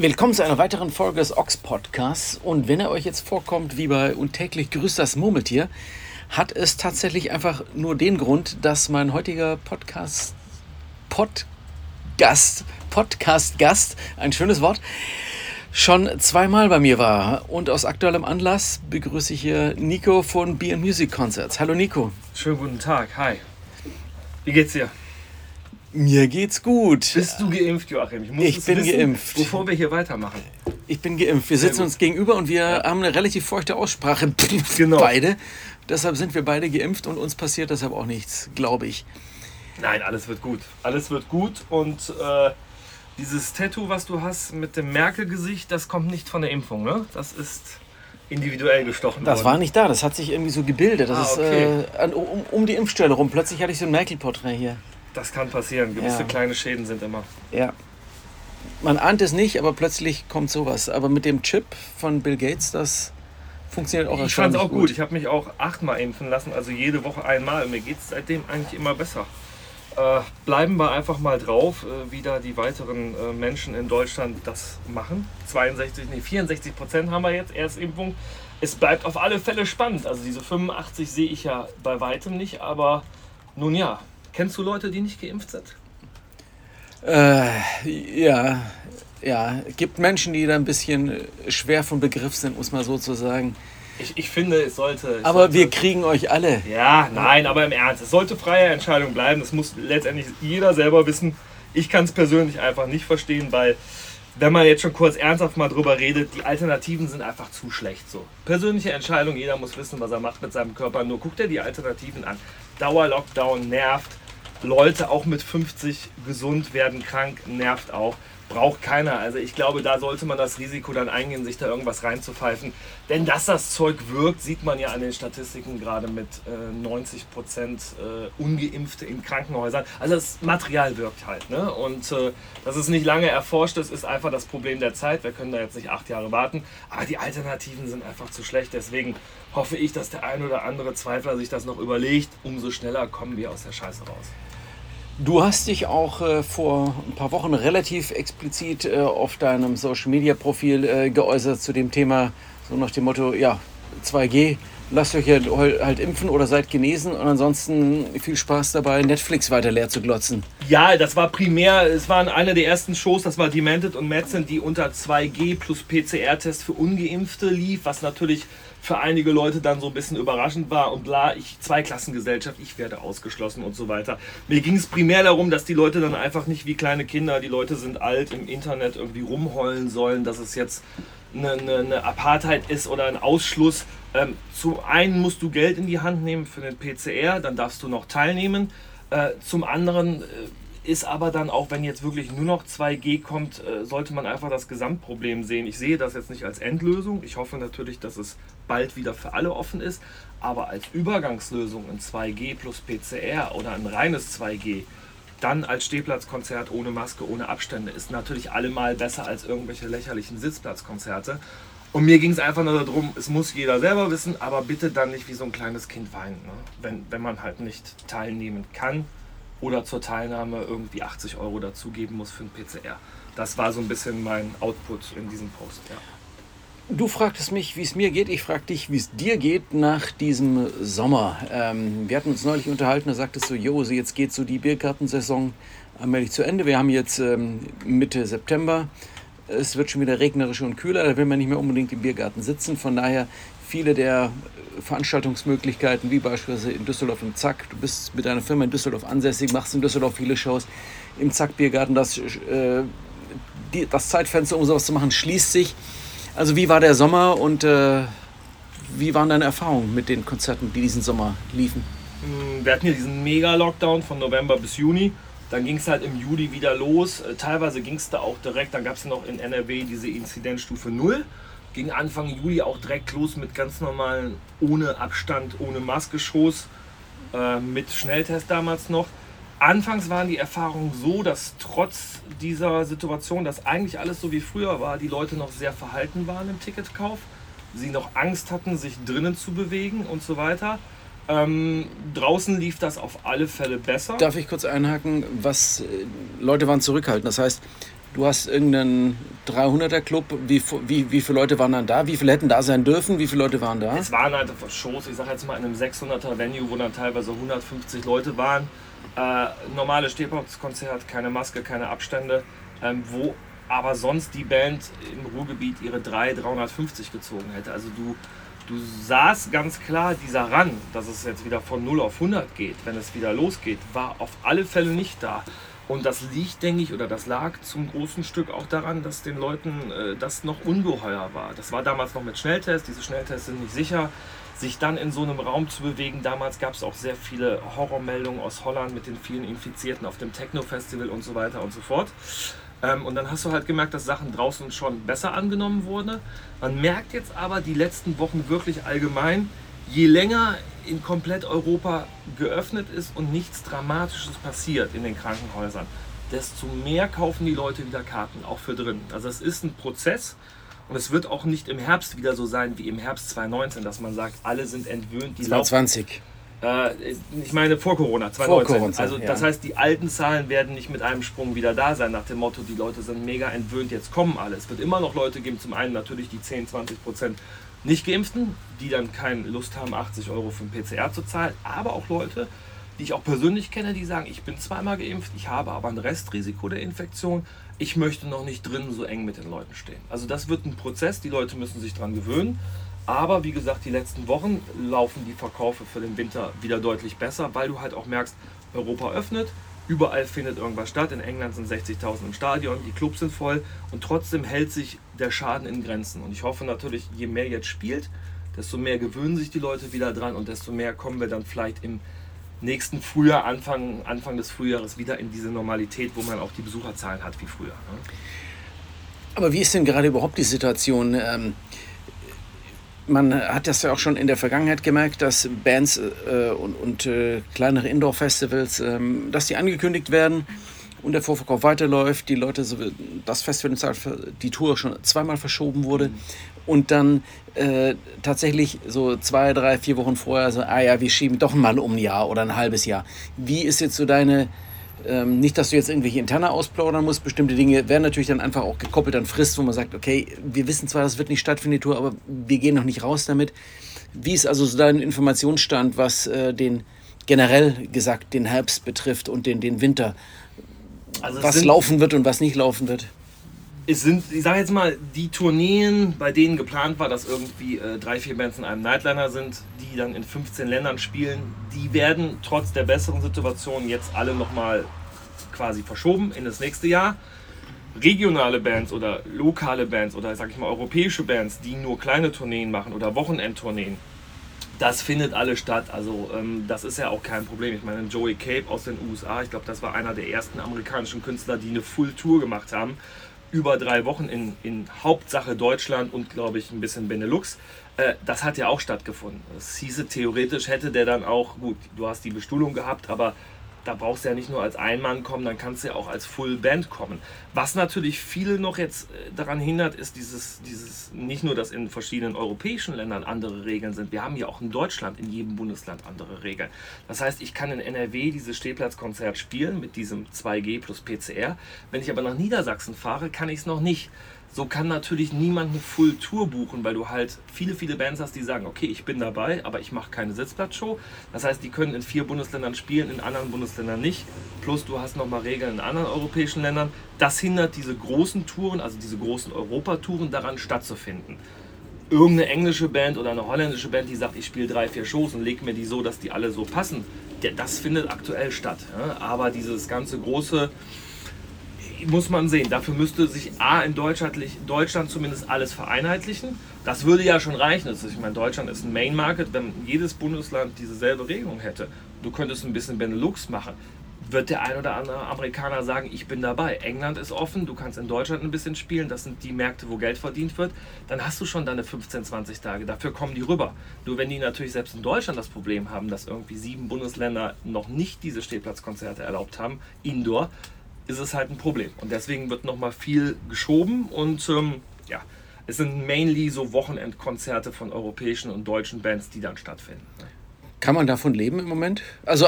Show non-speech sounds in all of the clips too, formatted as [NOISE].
Willkommen zu einer weiteren Folge des Ox Podcasts. Und wenn er euch jetzt vorkommt wie bei Untäglich grüßt das Murmeltier, hat es tatsächlich einfach nur den Grund, dass mein heutiger Podcast Podcast Podcast Gast, ein schönes Wort, schon zweimal bei mir war. Und aus aktuellem Anlass begrüße ich hier Nico von Beer Music Concerts. Hallo Nico. Schönen guten Tag, hi. Wie geht's dir? Mir geht's gut. Bist du geimpft, Joachim? Ich, ich bin wissen, geimpft. Bevor wir hier weitermachen. Ich bin geimpft. Wir sitzen uns gegenüber und wir ja. haben eine relativ feuchte Aussprache. [LAUGHS] Genau. Beide. Deshalb sind wir beide geimpft und uns passiert deshalb auch nichts, glaube ich. Nein, alles wird gut. Alles wird gut und äh, dieses Tattoo, was du hast mit dem Merkel-Gesicht, das kommt nicht von der Impfung, ne? Das ist individuell gestochen Das worden. war nicht da, das hat sich irgendwie so gebildet. Das ah, okay. ist äh, um, um, die Impfstelle rum. Plötzlich hatte ich so ein Merkel-Porträt hier. Das kann passieren. Gewisse ja. kleine Schäden sind immer. Ja. Man ahnt es nicht, aber plötzlich kommt sowas. Aber mit dem Chip von Bill Gates, das funktioniert auch Ich fand es auch gut. gut. Ich habe mich auch achtmal impfen lassen, also jede Woche einmal. Mir geht es seitdem eigentlich immer besser. Äh, bleiben wir einfach mal drauf, äh, wie da die weiteren äh, Menschen in Deutschland das machen. 62, nee, 64 Prozent haben wir jetzt Erstimpfung. Es bleibt auf alle Fälle spannend. Also diese 85 sehe ich ja bei weitem nicht, aber nun ja, Kennst du Leute, die nicht geimpft sind? Äh, ja, ja. Gibt Menschen, die da ein bisschen schwer vom Begriff sind, muss man so zu sagen. Ich, ich finde, es sollte. Es aber sollte, wir kriegen euch alle. Ja, nein, aber im Ernst. Es sollte freie Entscheidung bleiben. Das muss letztendlich jeder selber wissen. Ich kann es persönlich einfach nicht verstehen, weil, wenn man jetzt schon kurz ernsthaft mal drüber redet, die Alternativen sind einfach zu schlecht. So. Persönliche Entscheidung, jeder muss wissen, was er macht mit seinem Körper. Nur guckt er die Alternativen an. Dauerlockdown nervt. Leute auch mit 50 gesund werden krank, nervt auch. Braucht keiner. Also ich glaube, da sollte man das Risiko dann eingehen, sich da irgendwas reinzupfeifen. Denn dass das Zeug wirkt, sieht man ja an den Statistiken gerade mit äh, 90 Prozent äh, Ungeimpfte in Krankenhäusern. Also das Material wirkt halt. Ne? Und äh, dass es nicht lange erforscht ist, ist einfach das Problem der Zeit. Wir können da jetzt nicht acht Jahre warten. Aber die Alternativen sind einfach zu schlecht. Deswegen hoffe ich, dass der ein oder andere Zweifler sich das noch überlegt. Umso schneller kommen wir aus der Scheiße raus. Du hast dich auch äh, vor ein paar Wochen relativ explizit äh, auf deinem Social Media Profil äh, geäußert zu dem Thema, so nach dem Motto, ja, 2G, lasst euch halt, halt impfen oder seid genesen und ansonsten viel Spaß dabei, Netflix weiter leer zu glotzen. Ja, das war primär, es waren eine der ersten Shows, das war Demented und Madsen, die unter 2G plus PCR-Test für Ungeimpfte lief, was natürlich für einige Leute dann so ein bisschen überraschend war und bla, ich, Zweiklassengesellschaft, ich werde ausgeschlossen und so weiter. Mir ging es primär darum, dass die Leute dann einfach nicht wie kleine Kinder, die Leute sind alt, im Internet irgendwie rumheulen sollen, dass es jetzt eine, eine, eine Apartheid ist oder ein Ausschluss. Ähm, zum einen musst du Geld in die Hand nehmen für den PCR, dann darfst du noch teilnehmen. Äh, zum anderen äh, ist aber dann auch, wenn jetzt wirklich nur noch 2G kommt, äh, sollte man einfach das Gesamtproblem sehen. Ich sehe das jetzt nicht als Endlösung. Ich hoffe natürlich, dass es bald wieder für alle offen ist. Aber als Übergangslösung in 2G plus PCR oder ein reines 2G, dann als Stehplatzkonzert ohne Maske, ohne Abstände, ist natürlich allemal besser als irgendwelche lächerlichen Sitzplatzkonzerte. Und mir ging es einfach nur darum, es muss jeder selber wissen, aber bitte dann nicht wie so ein kleines Kind weinen, ne? wenn, wenn man halt nicht teilnehmen kann oder zur Teilnahme irgendwie 80 Euro dazugeben muss für ein PCR. Das war so ein bisschen mein Output in diesem Post. Ja. Du fragtest mich, wie es mir geht. Ich frage dich, wie es dir geht nach diesem Sommer. Ähm, wir hatten uns neulich unterhalten, da sagtest du, jo, jetzt geht so die Biergartensaison allmählich zu Ende. Wir haben jetzt ähm, Mitte September. Es wird schon wieder regnerisch und kühler. Da will man nicht mehr unbedingt im Biergarten sitzen. Von daher viele der Veranstaltungsmöglichkeiten, wie beispielsweise in Düsseldorf im Zack. Du bist mit deiner Firma in Düsseldorf ansässig, machst in Düsseldorf viele Shows. Im Zack Biergarten, das, äh, das Zeitfenster, um sowas zu machen, schließt sich. Also wie war der Sommer und äh, wie waren deine Erfahrungen mit den Konzerten, die diesen Sommer liefen? Mm, wir hatten ja diesen Mega-Lockdown von November bis Juni. Dann ging es halt im Juli wieder los. Äh, teilweise ging es da auch direkt, dann gab es noch in NRW diese Inzidenzstufe 0 ging Anfang Juli auch direkt los mit ganz normalen, ohne Abstand, ohne Maske-Shows, äh, mit Schnelltest damals noch. Anfangs waren die Erfahrungen so, dass trotz dieser Situation, dass eigentlich alles so wie früher war, die Leute noch sehr verhalten waren im Ticketkauf, sie noch Angst hatten, sich drinnen zu bewegen und so weiter. Ähm, draußen lief das auf alle Fälle besser. Darf ich kurz einhaken? Was äh, Leute waren zurückhaltend. Das heißt, du hast irgendeinen 300er Club, wie, wie, wie viele Leute waren dann da? Wie viele hätten da sein dürfen? Wie viele Leute waren da? Es waren halt Shows, ich sage jetzt mal in einem 600er Venue, wo dann teilweise 150 Leute waren. Äh, normales Stehboxkonzert, keine Maske, keine Abstände, ähm, wo aber sonst die Band im Ruhrgebiet ihre 3, 350 gezogen hätte. Also du, du sahst ganz klar, dieser Run, dass es jetzt wieder von 0 auf 100 geht, wenn es wieder losgeht, war auf alle Fälle nicht da. Und das liegt, denke ich, oder das lag zum großen Stück auch daran, dass den Leuten äh, das noch ungeheuer war. Das war damals noch mit Schnelltests, diese Schnelltests sind nicht sicher. Sich dann in so einem Raum zu bewegen, damals gab es auch sehr viele Horrormeldungen aus Holland mit den vielen Infizierten auf dem Techno-Festival und so weiter und so fort. Ähm, und dann hast du halt gemerkt, dass Sachen draußen schon besser angenommen wurden. Man merkt jetzt aber die letzten Wochen wirklich allgemein, je länger in komplett Europa geöffnet ist und nichts Dramatisches passiert in den Krankenhäusern, desto mehr kaufen die Leute wieder Karten, auch für drin. Also es ist ein Prozess und es wird auch nicht im Herbst wieder so sein wie im Herbst 2019, dass man sagt, alle sind entwöhnt. Die 2020. Äh, ich meine vor Corona, 2019. Vor Corona, also das ja. heißt, die alten Zahlen werden nicht mit einem Sprung wieder da sein, nach dem Motto, die Leute sind mega entwöhnt, jetzt kommen alle. Es wird immer noch Leute geben, zum einen natürlich die 10, 20 Prozent nicht geimpften, die dann keine Lust haben, 80 Euro für ein PCR zu zahlen, aber auch Leute, die ich auch persönlich kenne, die sagen, ich bin zweimal geimpft, ich habe aber ein Restrisiko der Infektion, ich möchte noch nicht drin so eng mit den Leuten stehen. Also das wird ein Prozess, die Leute müssen sich daran gewöhnen. Aber wie gesagt, die letzten Wochen laufen die Verkäufe für den Winter wieder deutlich besser, weil du halt auch merkst, Europa öffnet, überall findet irgendwas statt. In England sind 60.000 im Stadion, die Clubs sind voll und trotzdem hält sich der Schaden in Grenzen. Und ich hoffe natürlich, je mehr jetzt spielt, desto mehr gewöhnen sich die Leute wieder dran und desto mehr kommen wir dann vielleicht im nächsten Frühjahr, Anfang, Anfang des Frühjahres wieder in diese Normalität, wo man auch die Besucherzahlen hat wie früher. Ne? Aber wie ist denn gerade überhaupt die Situation? Ähm man hat das ja auch schon in der Vergangenheit gemerkt, dass Bands äh, und, und äh, kleinere Indoor-Festivals, ähm, dass die angekündigt werden und der Vorverkauf weiterläuft, die Leute, so, das Festival, die Tour schon zweimal verschoben wurde und dann äh, tatsächlich so zwei, drei, vier Wochen vorher so, ah ja, wir schieben doch mal um ein Jahr oder ein halbes Jahr. Wie ist jetzt so deine ähm, nicht, dass du jetzt irgendwelche interne ausplaudern musst. Bestimmte Dinge werden natürlich dann einfach auch gekoppelt an Frist, wo man sagt, okay, wir wissen zwar, das wird nicht stattfinden, die Tour, aber wir gehen noch nicht raus damit. Wie ist also so dein Informationsstand, was äh, den generell gesagt den Herbst betrifft und den, den Winter? Also was laufen wird und was nicht laufen wird? Es sind, ich sage jetzt mal, die Tourneen, bei denen geplant war, dass irgendwie äh, drei, vier Bands in einem Nightliner sind, die dann in 15 Ländern spielen, die werden trotz der besseren Situation jetzt alle nochmal quasi verschoben in das nächste Jahr. Regionale Bands oder lokale Bands oder sag ich mal europäische Bands, die nur kleine Tourneen machen oder Wochenendtourneen, das findet alle statt. Also ähm, das ist ja auch kein Problem. Ich meine, Joey Cape aus den USA, ich glaube, das war einer der ersten amerikanischen Künstler, die eine Full Tour gemacht haben über drei Wochen in, in Hauptsache Deutschland und glaube ich ein bisschen Benelux. Äh, das hat ja auch stattgefunden. Das hieße theoretisch hätte der dann auch, gut, du hast die Bestuhlung gehabt, aber da brauchst du ja nicht nur als Einmann kommen, dann kannst du ja auch als Full Band kommen. Was natürlich viele noch jetzt äh, daran hindert, ist dieses, dieses nicht nur, dass in verschiedenen europäischen Ländern andere Regeln sind. Wir haben ja auch in Deutschland in jedem Bundesland andere Regeln. Das heißt, ich kann in NRW dieses Stehplatzkonzert spielen mit diesem 2G plus PCR. Wenn ich aber nach Niedersachsen fahre, kann ich es noch nicht. So kann natürlich niemand eine Full Tour buchen, weil du halt viele, viele Bands hast, die sagen, okay, ich bin dabei, aber ich mache keine Sitzplatzshow. Das heißt, die können in vier Bundesländern spielen, in anderen Bundesländern nicht. Plus du hast nochmal Regeln in anderen europäischen Ländern. Das hindert diese großen Touren, also diese großen Europatouren daran stattzufinden. Irgendeine englische Band oder eine holländische Band, die sagt, ich spiele drei, vier Shows und lege mir die so, dass die alle so passen, das findet aktuell statt. Aber dieses ganze große muss man sehen. Dafür müsste sich A in Deutschland, Deutschland zumindest alles vereinheitlichen. Das würde ja schon reichen. Also ich meine, Deutschland ist ein Main Market. Wenn jedes Bundesland dieselbe Regelung hätte, du könntest ein bisschen Benelux machen, wird der ein oder andere Amerikaner sagen, ich bin dabei. England ist offen, du kannst in Deutschland ein bisschen spielen, das sind die Märkte, wo Geld verdient wird. Dann hast du schon deine 15, 20 Tage. Dafür kommen die rüber. Nur wenn die natürlich selbst in Deutschland das Problem haben, dass irgendwie sieben Bundesländer noch nicht diese Stehplatzkonzerte erlaubt haben, Indoor, ist es halt ein Problem. Und deswegen wird nochmal viel geschoben und ähm, ja, es sind mainly so Wochenendkonzerte von europäischen und deutschen Bands, die dann stattfinden. Kann man davon leben im Moment? Also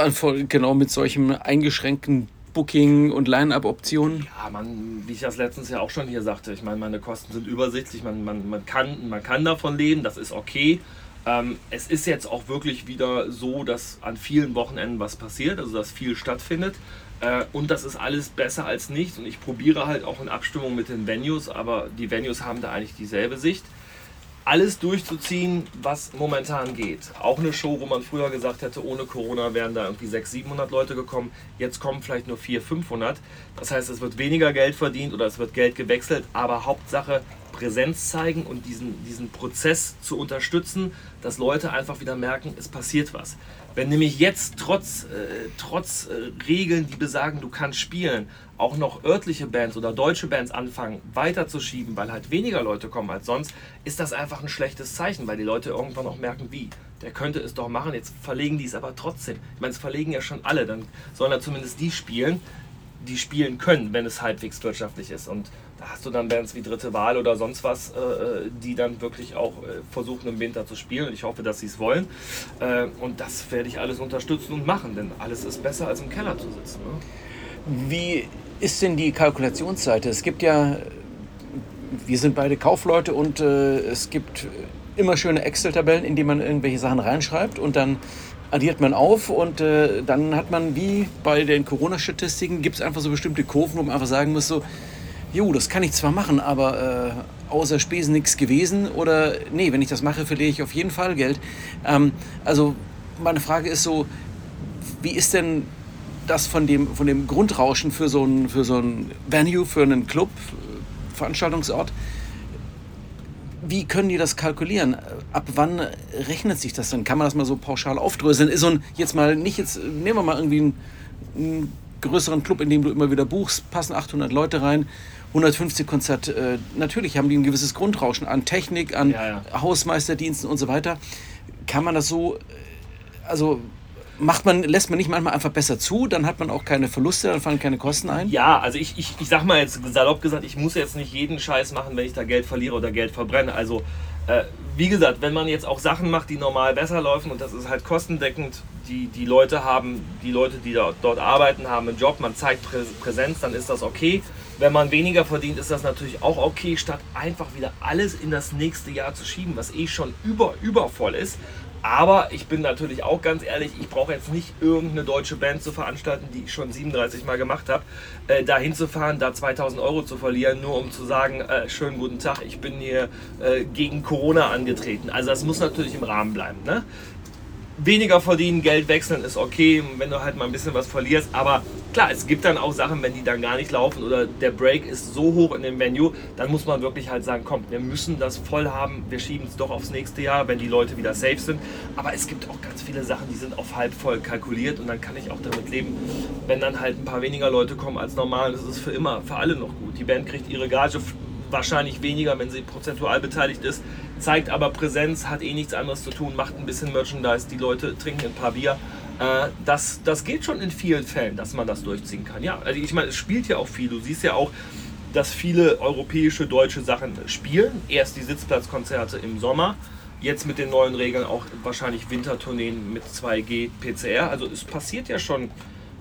genau mit solchem eingeschränkten Booking und Line-Up-Optionen? Ja, man, wie ich das letztens ja auch schon hier sagte, ich meine, meine Kosten sind übersichtlich, man, man, man, kann, man kann davon leben, das ist okay. Ähm, es ist jetzt auch wirklich wieder so, dass an vielen Wochenenden was passiert, also dass viel stattfindet. Äh, und das ist alles besser als nichts. Und ich probiere halt auch in Abstimmung mit den Venues, aber die Venues haben da eigentlich dieselbe Sicht alles durchzuziehen, was momentan geht. Auch eine Show, wo man früher gesagt hätte, ohne Corona wären da irgendwie 600, 700 Leute gekommen. Jetzt kommen vielleicht nur 400, 500. Das heißt, es wird weniger Geld verdient oder es wird Geld gewechselt, aber Hauptsache Präsenz zeigen und diesen, diesen Prozess zu unterstützen, dass Leute einfach wieder merken, es passiert was. Wenn nämlich jetzt trotz, äh, trotz äh, Regeln, die besagen, du kannst spielen, auch noch örtliche Bands oder deutsche Bands anfangen weiterzuschieben, weil halt weniger Leute kommen als sonst, ist das einfach ein schlechtes Zeichen, weil die Leute irgendwann auch merken, wie, der könnte es doch machen, jetzt verlegen die es aber trotzdem. Ich meine, es verlegen ja schon alle, dann sollen da zumindest die spielen, die spielen können, wenn es halbwegs wirtschaftlich ist. Und da hast du dann Bands wie Dritte Wahl oder sonst was, äh, die dann wirklich auch äh, versuchen im Winter zu spielen. Ich hoffe, dass sie es wollen. Äh, und das werde ich alles unterstützen und machen, denn alles ist besser als im Keller zu sitzen. Ne? Wie ist denn die Kalkulationsseite? Es gibt ja, wir sind beide Kaufleute und äh, es gibt immer schöne Excel-Tabellen, in die man irgendwelche Sachen reinschreibt und dann addiert man auf und äh, dann hat man wie bei den Corona-Statistiken, gibt es einfach so bestimmte Kurven, wo man einfach sagen muss, so, jo, das kann ich zwar machen, aber äh, außer Spesen nichts gewesen oder nee, wenn ich das mache, verliere ich auf jeden Fall Geld. Ähm, also meine Frage ist so, wie ist denn das von dem, von dem Grundrauschen für so, ein, für so ein Venue, für einen Club, Veranstaltungsort? Wie können die das kalkulieren? Ab wann rechnet sich das denn? Kann man das mal so pauschal aufdröseln? Ist so ein, jetzt mal nicht jetzt, nehmen wir mal irgendwie einen, einen größeren Club, in dem du immer wieder buchst, passen 800 Leute rein 150 Konzert, äh, natürlich haben die ein gewisses Grundrauschen an Technik, an ja, ja. Hausmeisterdiensten und so weiter. Kann man das so, äh, also macht man, lässt man nicht manchmal einfach besser zu, dann hat man auch keine Verluste, dann fallen keine Kosten ein? Ja, also ich, ich, ich sag mal jetzt salopp gesagt, ich muss jetzt nicht jeden Scheiß machen, wenn ich da Geld verliere oder Geld verbrenne. Also äh, wie gesagt, wenn man jetzt auch Sachen macht, die normal besser laufen und das ist halt kostendeckend, die, die Leute haben, die Leute, die dort, dort arbeiten, haben einen Job, man zeigt Präsenz, dann ist das okay. Wenn man weniger verdient, ist das natürlich auch okay, statt einfach wieder alles in das nächste Jahr zu schieben, was eh schon über, übervoll ist. Aber ich bin natürlich auch ganz ehrlich, ich brauche jetzt nicht irgendeine deutsche Band zu veranstalten, die ich schon 37 Mal gemacht habe, äh, da hinzufahren, da 2000 Euro zu verlieren, nur um zu sagen, äh, schönen guten Tag, ich bin hier äh, gegen Corona angetreten. Also das muss natürlich im Rahmen bleiben. Ne? Weniger verdienen, Geld wechseln ist okay, wenn du halt mal ein bisschen was verlierst. Aber klar, es gibt dann auch Sachen, wenn die dann gar nicht laufen oder der Break ist so hoch in dem Venue, dann muss man wirklich halt sagen, komm, wir müssen das voll haben, wir schieben es doch aufs nächste Jahr, wenn die Leute wieder safe sind. Aber es gibt auch ganz viele Sachen, die sind auf halb voll kalkuliert und dann kann ich auch damit leben, wenn dann halt ein paar weniger Leute kommen als normal. Das ist für immer, für alle noch gut. Die Band kriegt ihre Gage wahrscheinlich weniger, wenn sie prozentual beteiligt ist zeigt aber Präsenz, hat eh nichts anderes zu tun, macht ein bisschen Merchandise, die Leute trinken ein paar Bier. Äh, das, das geht schon in vielen Fällen, dass man das durchziehen kann. Ja, also ich meine, es spielt ja auch viel. Du siehst ja auch, dass viele europäische, deutsche Sachen spielen. Erst die Sitzplatzkonzerte im Sommer, jetzt mit den neuen Regeln auch wahrscheinlich Wintertourneen mit 2G PCR. Also es passiert ja schon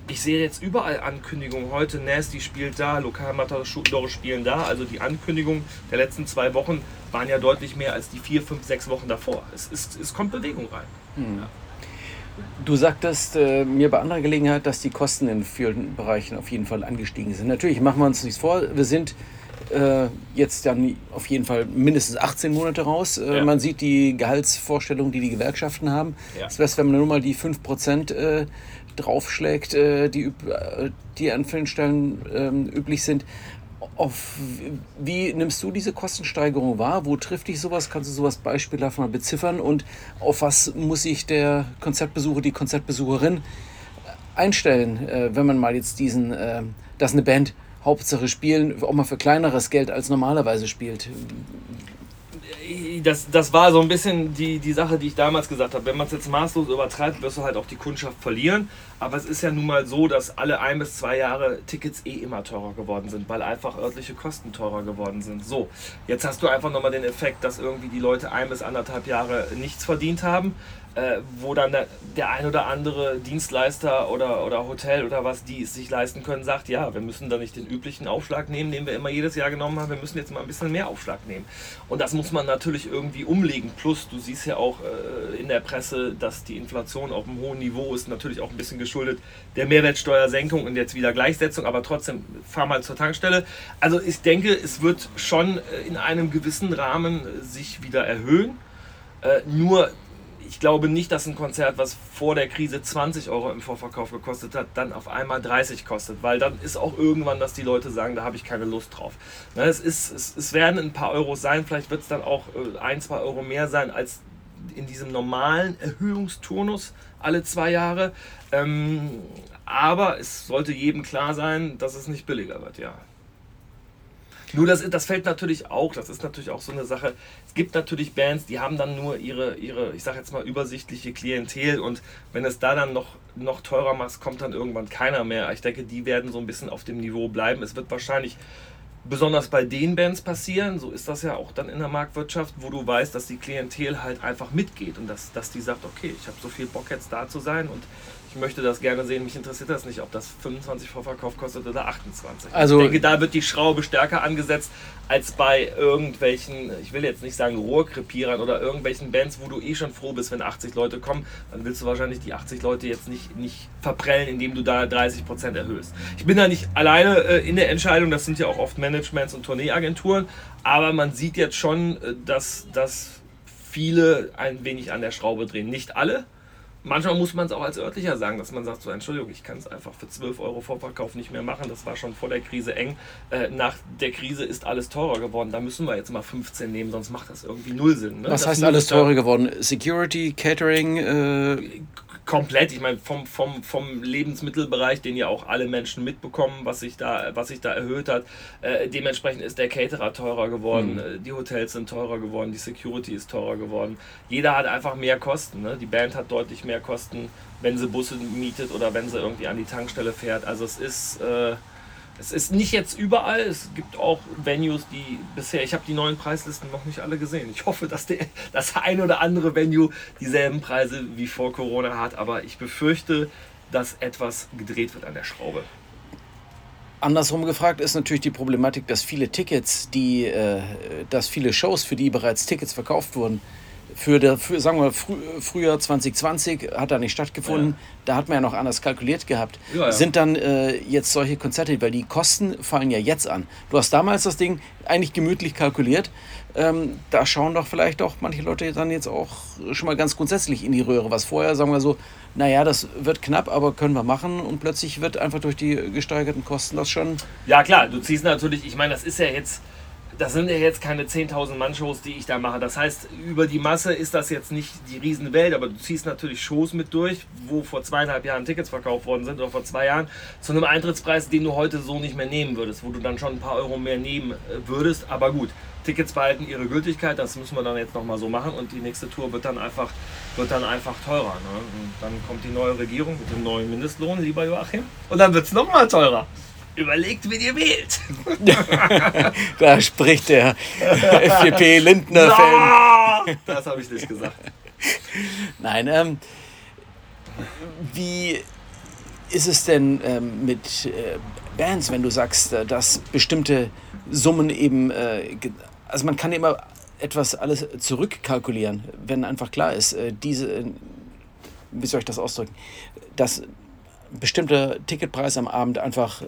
ich sehe jetzt überall Ankündigungen. Heute Nasty spielt da, Lokalmatadore spielen da. Also die Ankündigungen der letzten zwei Wochen waren ja deutlich mehr als die vier, fünf, sechs Wochen davor. Es, ist, es kommt Bewegung rein. Hm. Ja. Du sagtest äh, mir bei anderer Gelegenheit, dass die Kosten in vielen Bereichen auf jeden Fall angestiegen sind. Natürlich machen wir uns nichts vor. Wir sind äh, jetzt dann auf jeden Fall mindestens 18 Monate raus. Äh, ja. Man sieht die Gehaltsvorstellungen, die die Gewerkschaften haben. Ja. Das heißt, wenn man nur mal die 5% äh, draufschlägt, äh, die, äh, die an vielen Stellen ähm, üblich sind. Auf, wie nimmst du diese Kostensteigerung wahr? Wo trifft dich sowas? Kannst du sowas beispielhaft mal beziffern? Und auf was muss sich der Konzertbesucher, die Konzertbesucherin einstellen, äh, wenn man mal jetzt diesen, dass eine Band Hauptsache spielen, auch mal für kleineres Geld als normalerweise spielt? Das, das war so ein bisschen die, die Sache, die ich damals gesagt habe. Wenn man es jetzt maßlos übertreibt, wirst du halt auch die Kundschaft verlieren. Aber es ist ja nun mal so, dass alle ein bis zwei Jahre Tickets eh immer teurer geworden sind, weil einfach örtliche Kosten teurer geworden sind. So, jetzt hast du einfach nochmal den Effekt, dass irgendwie die Leute ein bis anderthalb Jahre nichts verdient haben äh, wo dann der, der, ein oder andere Dienstleister oder, oder Hotel oder was, die es sich leisten können, sagt, ja, wir müssen da nicht den üblichen Aufschlag nehmen, den wir immer jedes Jahr genommen haben, wir müssen jetzt mal ein bisschen mehr Aufschlag nehmen. Und das muss man natürlich irgendwie umlegen. Plus, du siehst ja auch äh, in der Presse, dass die Inflation auf einem hohen Niveau ist, natürlich auch ein bisschen geschuldet der Mehrwertsteuersenkung und jetzt wieder Gleichsetzung, aber trotzdem, fahr mal zur Tankstelle. Also ich denke, es wird schon äh, in einem gewissen Rahmen äh, sich wieder erhöhen. Äh, nur ich glaube nicht, dass ein Konzert, was vor der Krise 20 Euro im Vorverkauf gekostet hat, dann auf einmal 30 kostet. Weil dann ist auch irgendwann, dass die Leute sagen, da habe ich keine Lust drauf. Na, es, ist, es, es werden ein paar Euros sein, vielleicht wird es dann auch äh, ein, zwei Euro mehr sein als in diesem normalen Erhöhungsturnus alle zwei Jahre. Ähm, aber es sollte jedem klar sein, dass es nicht billiger wird, ja. Nur das, das fällt natürlich auch, das ist natürlich auch so eine Sache. Es gibt natürlich Bands, die haben dann nur ihre, ihre ich sag jetzt mal, übersichtliche Klientel und wenn es da dann noch, noch teurer macht, kommt dann irgendwann keiner mehr. Ich denke, die werden so ein bisschen auf dem Niveau bleiben. Es wird wahrscheinlich besonders bei den Bands passieren, so ist das ja auch dann in der Marktwirtschaft, wo du weißt, dass die Klientel halt einfach mitgeht und dass, dass die sagt, okay, ich habe so viel Bock jetzt da zu sein und ich möchte das gerne sehen. Mich interessiert das nicht, ob das 25 Vorverkauf kostet oder 28. Also, ich denke, da wird die Schraube stärker angesetzt als bei irgendwelchen, ich will jetzt nicht sagen Rohrkrepierern oder irgendwelchen Bands, wo du eh schon froh bist, wenn 80 Leute kommen. Dann willst du wahrscheinlich die 80 Leute jetzt nicht, nicht verprellen, indem du da 30 Prozent erhöhst. Ich bin da nicht alleine äh, in der Entscheidung, das sind ja auch oft Managements und Tourneeagenturen, aber man sieht jetzt schon, äh, dass, dass viele ein wenig an der Schraube drehen. Nicht alle, manchmal muss man es auch als örtlicher sagen, dass man sagt, so Entschuldigung, ich kann es einfach für 12 Euro Vorverkauf nicht mehr machen. Das war schon vor der Krise eng. Äh, nach der Krise ist alles teurer geworden. Da müssen wir jetzt mal 15 nehmen, sonst macht das irgendwie null Sinn. Ne? Was das heißt alles teurer geworden? Security, Catering? Äh komplett. Ich meine, vom, vom, vom Lebensmittelbereich, den ja auch alle Menschen mitbekommen, was sich da, was sich da erhöht hat. Äh, dementsprechend ist der Caterer teurer geworden, mhm. die Hotels sind teurer geworden, die Security ist teurer geworden. Jeder hat einfach mehr Kosten. Ne? Die Band hat deutlich mehr Kosten, wenn sie Busse mietet oder wenn sie irgendwie an die Tankstelle fährt. Also es ist. Äh, es ist nicht jetzt überall, es gibt auch Venues, die bisher, ich habe die neuen Preislisten noch nicht alle gesehen. Ich hoffe, dass der, das ein oder andere Venue dieselben Preise wie vor Corona hat, aber ich befürchte, dass etwas gedreht wird an der Schraube. Andersrum gefragt ist natürlich die Problematik, dass viele Tickets, die, äh, dass viele Shows, für die bereits Tickets verkauft wurden, für, der, für sagen wir Früh, Frühjahr 2020 hat da nicht stattgefunden. Ja. Da hat man ja noch anders kalkuliert gehabt. Ja, ja. Sind dann äh, jetzt solche Konzerte, weil die Kosten fallen ja jetzt an. Du hast damals das Ding eigentlich gemütlich kalkuliert. Ähm, da schauen doch vielleicht auch manche Leute dann jetzt auch schon mal ganz grundsätzlich in die Röhre. Was vorher, sagen wir so, naja, das wird knapp, aber können wir machen. Und plötzlich wird einfach durch die gesteigerten Kosten das schon. Ja, klar, du ziehst natürlich, ich meine, das ist ja jetzt das sind ja jetzt keine 10.000 Mann-Shows, die ich da mache. Das heißt, über die Masse ist das jetzt nicht die Riesenwelt, aber du ziehst natürlich Shows mit durch, wo vor zweieinhalb Jahren Tickets verkauft worden sind oder vor zwei Jahren, zu einem Eintrittspreis, den du heute so nicht mehr nehmen würdest, wo du dann schon ein paar Euro mehr nehmen äh, würdest. Aber gut, Tickets behalten ihre Gültigkeit, das müssen wir dann jetzt nochmal so machen und die nächste Tour wird dann einfach, wird dann einfach teurer. Ne? Und dann kommt die neue Regierung mit dem neuen Mindestlohn, lieber Joachim, und dann wird es nochmal teurer. Überlegt, wen ihr wählt. [LAUGHS] da spricht der FDP Lindner-Fan. No, das habe ich nicht gesagt. Nein, ähm, wie ist es denn ähm, mit äh, Bands, wenn du sagst, äh, dass bestimmte Summen eben, äh, also man kann immer etwas alles zurückkalkulieren, wenn einfach klar ist, äh, diese, äh, wie soll ich das ausdrücken, dass bestimmter Ticketpreis am Abend einfach äh,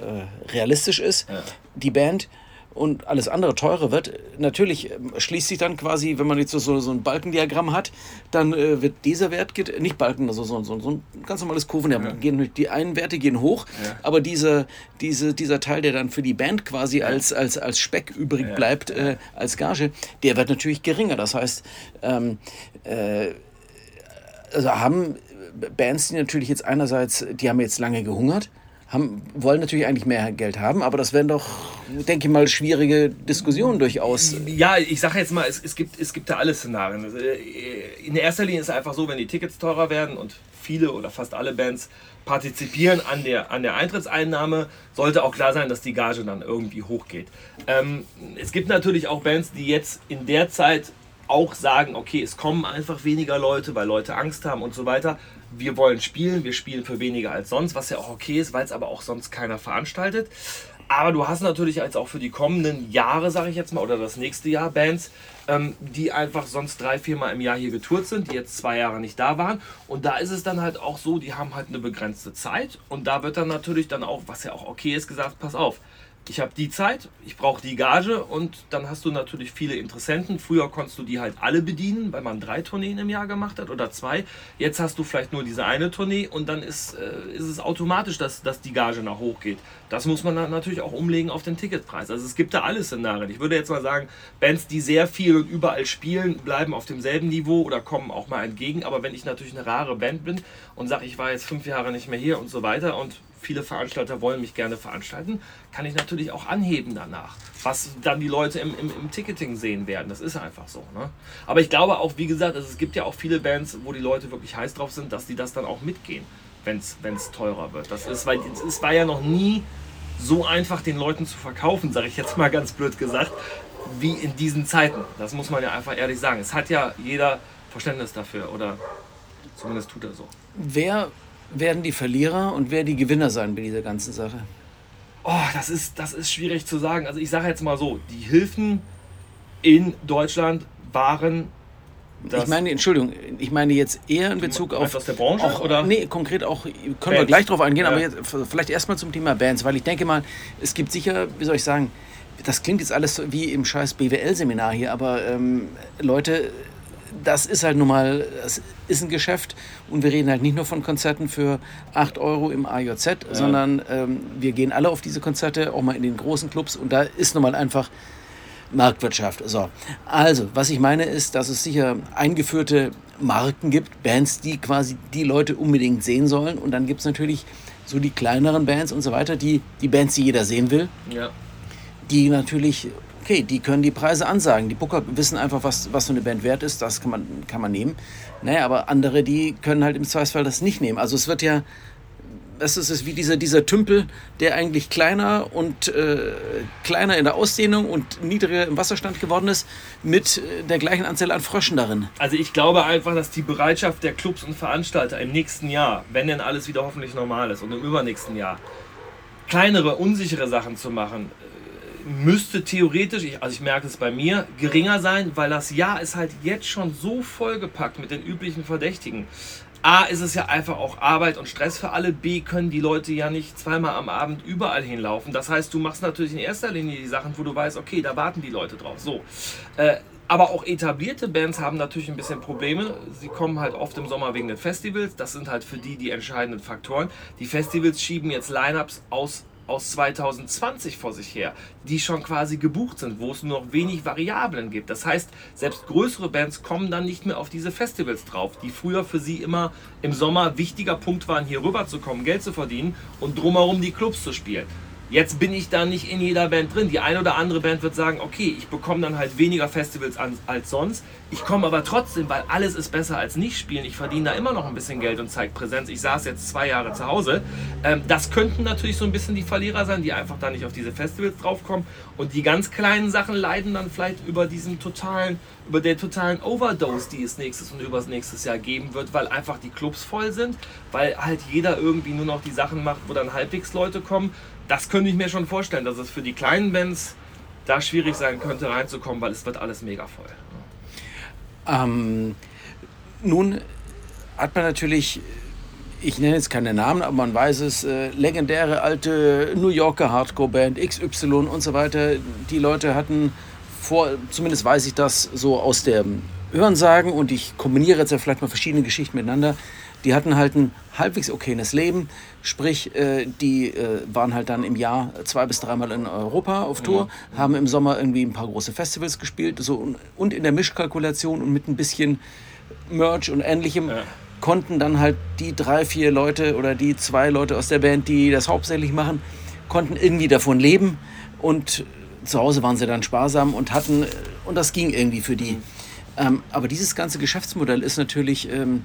realistisch ist, ja. die Band und alles andere teurer wird, natürlich ähm, schließt sich dann quasi, wenn man jetzt so, so ein Balkendiagramm hat, dann äh, wird dieser Wert, geht, nicht Balken, also so, so, so ein ganz normales Kurvendiagramm, ja. die einen Werte gehen hoch, ja. aber diese, diese, dieser Teil, der dann für die Band quasi ja. als, als, als Speck übrig bleibt, äh, als Gage, der wird natürlich geringer. Das heißt, ähm, äh, also haben Bands, die natürlich jetzt einerseits, die haben jetzt lange gehungert, haben, wollen natürlich eigentlich mehr Geld haben, aber das wären doch, denke ich mal, schwierige Diskussionen durchaus. Ja, ich sage jetzt mal, es, es, gibt, es gibt da alle Szenarien. Äh, in erster Linie ist es einfach so, wenn die Tickets teurer werden und viele oder fast alle Bands partizipieren an der, an der Eintrittseinnahme, sollte auch klar sein, dass die Gage dann irgendwie hochgeht. Ähm, es gibt natürlich auch Bands, die jetzt in der Zeit auch sagen, okay, es kommen einfach weniger Leute, weil Leute Angst haben und so weiter. Wir wollen spielen, wir spielen für weniger als sonst, was ja auch okay ist, weil es aber auch sonst keiner veranstaltet. Aber du hast natürlich jetzt auch für die kommenden Jahre, sage ich jetzt mal, oder das nächste Jahr Bands, ähm, die einfach sonst drei, viermal im Jahr hier getourt sind, die jetzt zwei Jahre nicht da waren. Und da ist es dann halt auch so, die haben halt eine begrenzte Zeit. Und da wird dann natürlich dann auch, was ja auch okay ist, gesagt, pass auf, ich habe die Zeit, ich brauche die Gage und dann hast du natürlich viele Interessenten. Früher konntest du die halt alle bedienen, weil man drei Tourneen im Jahr gemacht hat oder zwei. Jetzt hast du vielleicht nur diese eine Tournee und dann ist, äh, ist es automatisch, dass, dass die Gage nach hoch geht. Das muss man dann natürlich auch umlegen auf den Ticketpreis. Also es gibt da alle Szenarien. Ich würde jetzt mal sagen, Bands, die sehr viel und überall spielen, bleiben auf demselben Niveau oder kommen auch mal entgegen. Aber wenn ich natürlich eine rare Band bin und sage, ich war jetzt fünf Jahre nicht mehr hier und so weiter und viele Veranstalter wollen mich gerne veranstalten, kann ich natürlich auch anheben danach, was dann die Leute im, im, im Ticketing sehen werden. Das ist einfach so. Ne? Aber ich glaube auch, wie gesagt, also es gibt ja auch viele Bands, wo die Leute wirklich heiß drauf sind, dass die das dann auch mitgehen, wenn es teurer wird. Das ist, weil es war ja noch nie so einfach den Leuten zu verkaufen, sage ich jetzt mal ganz blöd gesagt, wie in diesen Zeiten. Das muss man ja einfach ehrlich sagen. Es hat ja jeder Verständnis dafür oder zumindest tut er so. Wer werden die Verlierer und wer die Gewinner sein bei dieser ganzen Sache? Oh, das ist, das ist schwierig zu sagen. Also ich sage jetzt mal so, die Hilfen in Deutschland waren ich meine, Entschuldigung, ich meine jetzt eher in Bezug auf. Aus der Branche? Auch, oder? Nee, konkret auch, können Bands. wir gleich drauf eingehen, ja. aber jetzt vielleicht erstmal zum Thema Bands, weil ich denke mal, es gibt sicher, wie soll ich sagen, das klingt jetzt alles wie im scheiß BWL-Seminar hier, aber ähm, Leute das ist halt nun mal, das ist ein Geschäft und wir reden halt nicht nur von Konzerten für 8 Euro im AJZ, ja. sondern ähm, wir gehen alle auf diese Konzerte, auch mal in den großen Clubs und da ist nun mal einfach Marktwirtschaft. So. Also, was ich meine ist, dass es sicher eingeführte Marken gibt, Bands, die quasi die Leute unbedingt sehen sollen und dann gibt es natürlich so die kleineren Bands und so weiter, die, die Bands, die jeder sehen will. Ja. Die natürlich okay, die können die Preise ansagen. Die Booker wissen einfach, was, was so eine Band wert ist, das kann man, kann man nehmen. Naja, aber andere, die können halt im Zweifelsfall das nicht nehmen. Also es wird ja, es ist wie dieser, dieser Tümpel, der eigentlich kleiner und äh, kleiner in der Ausdehnung und niedriger im Wasserstand geworden ist, mit äh, der gleichen Anzahl an Fröschen darin. Also ich glaube einfach, dass die Bereitschaft der Clubs und Veranstalter im nächsten Jahr, wenn denn alles wieder hoffentlich normal ist und im übernächsten Jahr, kleinere, unsichere Sachen zu machen, müsste theoretisch, also ich merke es bei mir, geringer sein, weil das Jahr ist halt jetzt schon so vollgepackt mit den üblichen Verdächtigen. A ist es ja einfach auch Arbeit und Stress für alle. B können die Leute ja nicht zweimal am Abend überall hinlaufen. Das heißt, du machst natürlich in erster Linie die Sachen, wo du weißt, okay, da warten die Leute drauf. So. Äh, aber auch etablierte Bands haben natürlich ein bisschen Probleme. Sie kommen halt oft im Sommer wegen den Festivals. Das sind halt für die die entscheidenden Faktoren. Die Festivals schieben jetzt Lineups aus aus 2020 vor sich her, die schon quasi gebucht sind, wo es nur noch wenig Variablen gibt. Das heißt, selbst größere Bands kommen dann nicht mehr auf diese Festivals drauf, die früher für sie immer im Sommer wichtiger Punkt waren, hier rüber zu kommen, Geld zu verdienen und drumherum die Clubs zu spielen. Jetzt bin ich da nicht in jeder Band drin. Die eine oder andere Band wird sagen, okay, ich bekomme dann halt weniger Festivals an, als sonst. Ich komme aber trotzdem, weil alles ist besser als nicht spielen. Ich verdiene da immer noch ein bisschen Geld und zeige Präsenz. Ich saß jetzt zwei Jahre zu Hause. Ähm, das könnten natürlich so ein bisschen die Verlierer sein, die einfach da nicht auf diese Festivals draufkommen. Und die ganz kleinen Sachen leiden dann vielleicht über diesen totalen, über der totalen Overdose, die es nächstes und übers nächstes Jahr geben wird, weil einfach die Clubs voll sind, weil halt jeder irgendwie nur noch die Sachen macht, wo dann halbwegs Leute kommen das könnte ich mir schon vorstellen, dass es für die kleinen Bands da schwierig sein könnte, reinzukommen, weil es wird alles mega voll. Ähm, nun hat man natürlich, ich nenne jetzt keine Namen, aber man weiß es, äh, legendäre alte New Yorker Hardcore-Band XY und so weiter. Die Leute hatten vor, zumindest weiß ich das so aus der Hörensagen und ich kombiniere jetzt ja vielleicht mal verschiedene Geschichten miteinander die hatten halt ein halbwegs okayes Leben. Sprich, äh, die äh, waren halt dann im Jahr zwei bis dreimal in Europa auf Tour, mhm. haben im Sommer irgendwie ein paar große Festivals gespielt. So, und in der Mischkalkulation und mit ein bisschen Merch und ähnlichem. Ja. konnten dann halt die drei, vier Leute oder die zwei Leute aus der Band, die das hauptsächlich machen, konnten irgendwie davon leben und zu Hause waren sie dann sparsam und hatten, und das ging irgendwie für die. Ähm, aber dieses ganze Geschäftsmodell ist natürlich, ähm,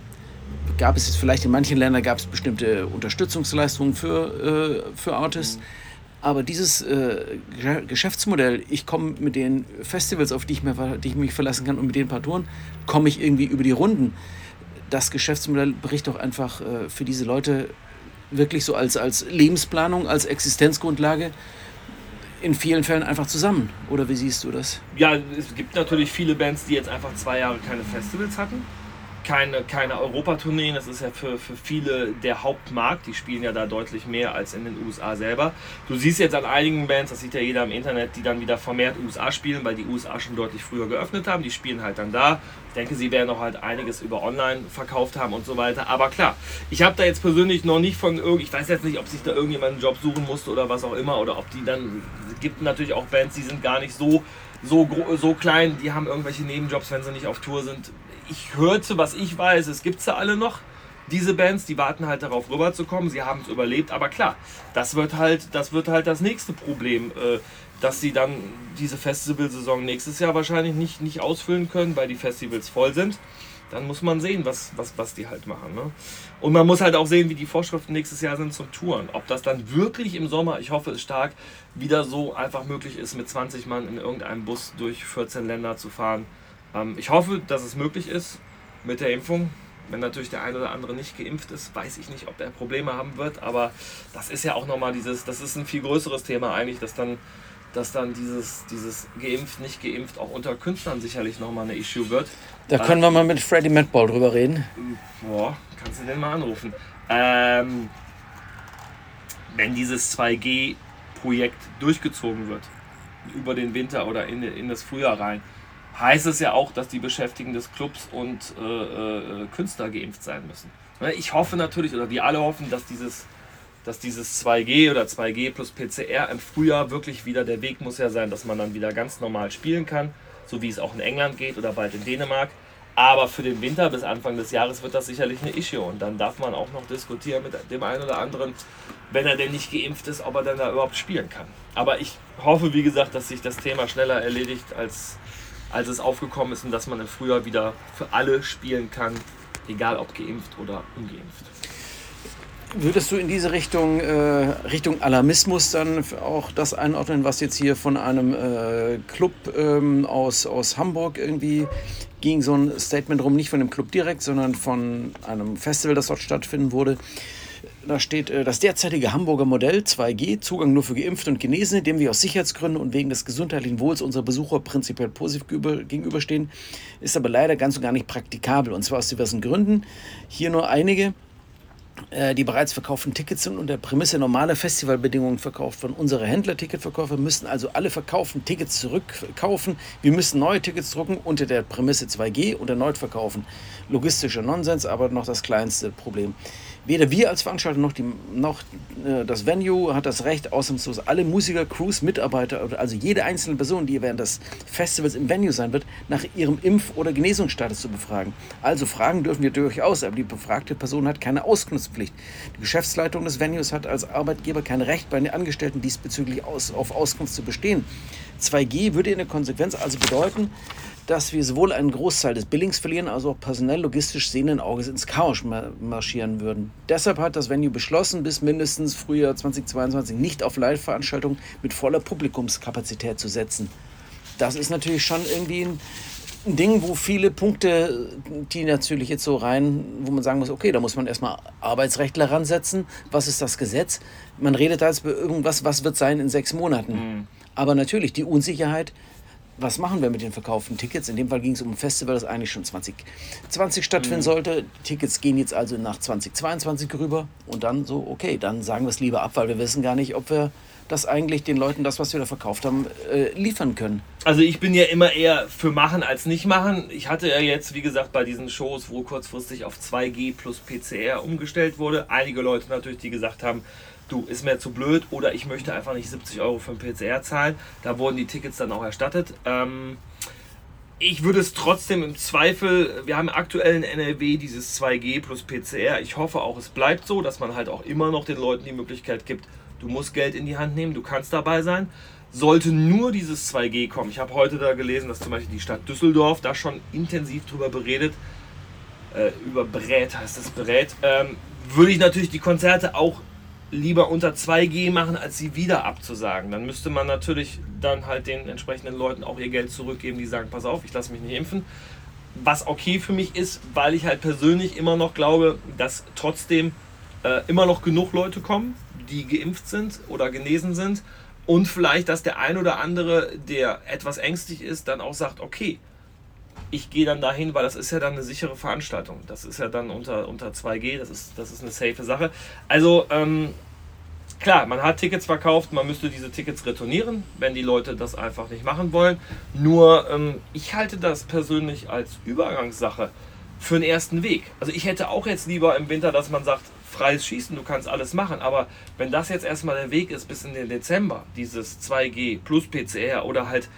gab es jetzt vielleicht in manchen Ländern gab es bestimmte Unterstützungsleistungen für, äh, für Artists. Aber dieses äh, Geschäftsmodell, ich komme mit den Festivals, auf die ich, mir, die ich mich verlassen kann und mit den paar Touren, komme ich irgendwie über die Runden. Das Geschäftsmodell bricht doch einfach äh, für diese Leute wirklich so als, als Lebensplanung, als Existenzgrundlage in vielen Fällen einfach zusammen. Oder wie siehst du das? Ja, es gibt natürlich viele Bands, die jetzt einfach zwei Jahre keine Festivals hatten keine, keine Europatourneen. Das ist ja für, für viele der Hauptmarkt. Die spielen ja da deutlich mehr als in den USA selber. Du siehst jetzt an einigen Bands, das sieht ja jeder im Internet, die dann wieder vermehrt USA spielen, weil die USA schon deutlich früher geöffnet haben. Die spielen halt dann da. Ich denke, sie werden auch halt einiges über online verkauft haben und so weiter. Aber klar, ich habe da jetzt persönlich noch nicht von irgend, ich weiß jetzt nicht, ob sich da irgendjemand einen Job suchen musste oder was auch immer oder ob die dann, es gibt natürlich auch Bands, die sind gar nicht so so, so klein, die haben irgendwelche Nebenjobs, wenn sie nicht auf Tour sind ich hörte, was ich weiß, es gibt sie alle noch. Diese Bands, die warten halt darauf rüberzukommen. Sie haben es überlebt, aber klar, das wird halt, das wird halt das nächste Problem, äh, dass sie dann diese Festivalsaison nächstes Jahr wahrscheinlich nicht, nicht ausfüllen können, weil die Festivals voll sind. Dann muss man sehen, was, was, was die halt machen. Ne? Und man muss halt auch sehen, wie die Vorschriften nächstes Jahr sind zum Touren. Ob das dann wirklich im Sommer, ich hoffe es stark, wieder so einfach möglich ist, mit 20 Mann in irgendeinem Bus durch 14 Länder zu fahren ähm, ich hoffe, dass es möglich ist mit der Impfung. Wenn natürlich der eine oder andere nicht geimpft ist, weiß ich nicht, ob er Probleme haben wird. Aber das ist ja auch nochmal dieses, das ist ein viel größeres Thema eigentlich, dass dann, dass dann dieses, dieses geimpft, nicht geimpft auch unter Künstlern sicherlich nochmal eine Issue wird. Da können wir mal mit Freddy Madball drüber reden. Boah, kannst du den mal anrufen. Ähm, wenn dieses 2G-Projekt durchgezogen wird, über den Winter oder in, in das Frühjahr rein, heißt es ja auch, dass die Beschäftigten des Clubs und äh, äh, Künstler geimpft sein müssen. Ne, ich hoffe natürlich, oder wir alle hoffen, dass dieses, dass dieses 2G oder 2G plus PCR im Frühjahr wirklich wieder der Weg muss ja sein, dass man dann wieder ganz normal spielen kann, so wie es auch in England geht oder bald in Dänemark. Aber für den Winter bis Anfang des Jahres wird das sicherlich eine Issue. Und dann darf man auch noch diskutieren mit dem einen oder anderen, wenn er denn nicht geimpft ist, ob er dann da überhaupt spielen kann. Aber ich hoffe, wie gesagt, dass sich das Thema schneller erledigt, als als es aufgekommen ist und dass man im Frühjahr wieder für alle spielen kann, egal ob geimpft oder ungeimpft. Würdest du in diese Richtung, äh, Richtung Alarmismus dann auch das einordnen, was jetzt hier von einem äh, Club ähm, aus, aus Hamburg irgendwie ging, so ein Statement rum, nicht von dem Club direkt, sondern von einem Festival, das dort stattfinden wurde, da steht äh, das derzeitige Hamburger Modell 2G, Zugang nur für Geimpfte und Genesene, dem wir aus Sicherheitsgründen und wegen des gesundheitlichen Wohls unserer Besucher prinzipiell positiv gegenüberstehen, ist aber leider ganz und gar nicht praktikabel. Und zwar aus diversen Gründen. Hier nur einige. Äh, die bereits verkauften Tickets sind unter Prämisse normale Festivalbedingungen verkauft worden. Unsere Händler-Ticketverkäufer müssen also alle verkauften Tickets zurückkaufen. Wir müssen neue Tickets drucken unter der Prämisse 2G und erneut verkaufen. Logistischer Nonsens, aber noch das kleinste Problem. Weder wir als Veranstalter noch, die, noch äh, das Venue hat das Recht, ausnahmslos alle Musiker, Crews, Mitarbeiter, also jede einzelne Person, die während des Festivals im Venue sein wird, nach ihrem Impf- oder Genesungsstatus zu befragen. Also fragen dürfen wir durchaus, aber die befragte Person hat keine Auskunftspflicht. Die Geschäftsleitung des Venues hat als Arbeitgeber kein Recht, bei den Angestellten diesbezüglich aus, auf Auskunft zu bestehen. 2G würde in der Konsequenz also bedeuten, dass wir sowohl einen Großteil des Billings verlieren, als auch personell logistisch sehenden Auges ins Chaos marschieren würden. Deshalb hat das Venue beschlossen, bis mindestens Frühjahr 2022 nicht auf Live-Veranstaltungen mit voller Publikumskapazität zu setzen. Das ist natürlich schon irgendwie ein, Ding, wo viele Punkte, die natürlich jetzt so rein, wo man sagen muss, okay, da muss man erstmal Arbeitsrechtler ransetzen. Was ist das Gesetz? Man redet da jetzt über irgendwas, was wird sein in sechs Monaten. Mhm. Aber natürlich, die Unsicherheit was machen wir mit den verkauften Tickets? In dem Fall ging es um ein Festival, das eigentlich schon 2020 stattfinden mhm. sollte. Die Tickets gehen jetzt also nach 2022 rüber und dann so, okay, dann sagen wir es lieber ab, weil wir wissen gar nicht, ob wir das eigentlich den Leuten, das, was wir da verkauft haben, äh, liefern können. Also ich bin ja immer eher für machen als nicht machen. Ich hatte ja jetzt, wie gesagt, bei diesen Shows, wo kurzfristig auf 2G plus PCR umgestellt wurde, einige Leute natürlich, die gesagt haben, du, ist mir zu blöd oder ich möchte einfach nicht 70 Euro für ein PCR zahlen. Da wurden die Tickets dann auch erstattet. Ähm, ich würde es trotzdem im Zweifel, wir haben aktuell in NRW dieses 2G plus PCR. Ich hoffe auch, es bleibt so, dass man halt auch immer noch den Leuten die Möglichkeit gibt, du musst Geld in die Hand nehmen, du kannst dabei sein. Sollte nur dieses 2G kommen. Ich habe heute da gelesen, dass zum Beispiel die Stadt Düsseldorf da schon intensiv drüber beredet, äh, über berät heißt das berät, ähm, würde ich natürlich die Konzerte auch lieber unter 2G machen, als sie wieder abzusagen. Dann müsste man natürlich dann halt den entsprechenden Leuten auch ihr Geld zurückgeben, die sagen, pass auf, ich lasse mich nicht impfen. Was okay für mich ist, weil ich halt persönlich immer noch glaube, dass trotzdem äh, immer noch genug Leute kommen, die geimpft sind oder genesen sind. Und vielleicht, dass der ein oder andere, der etwas ängstlich ist, dann auch sagt, okay, ich gehe dann dahin, weil das ist ja dann eine sichere Veranstaltung. Das ist ja dann unter, unter 2G, das ist, das ist eine safe Sache. Also, ähm, klar, man hat Tickets verkauft, man müsste diese Tickets retournieren, wenn die Leute das einfach nicht machen wollen. Nur, ähm, ich halte das persönlich als Übergangssache für den ersten Weg. Also, ich hätte auch jetzt lieber im Winter, dass man sagt, freies Schießen, du kannst alles machen. Aber wenn das jetzt erstmal der Weg ist bis in den Dezember, dieses 2G plus PCR oder halt